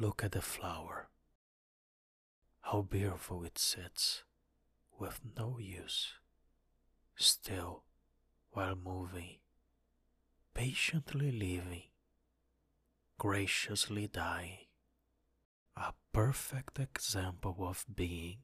Look at the flower. How beautiful it sits, with no use, still while moving, patiently living, graciously dying. A perfect example of being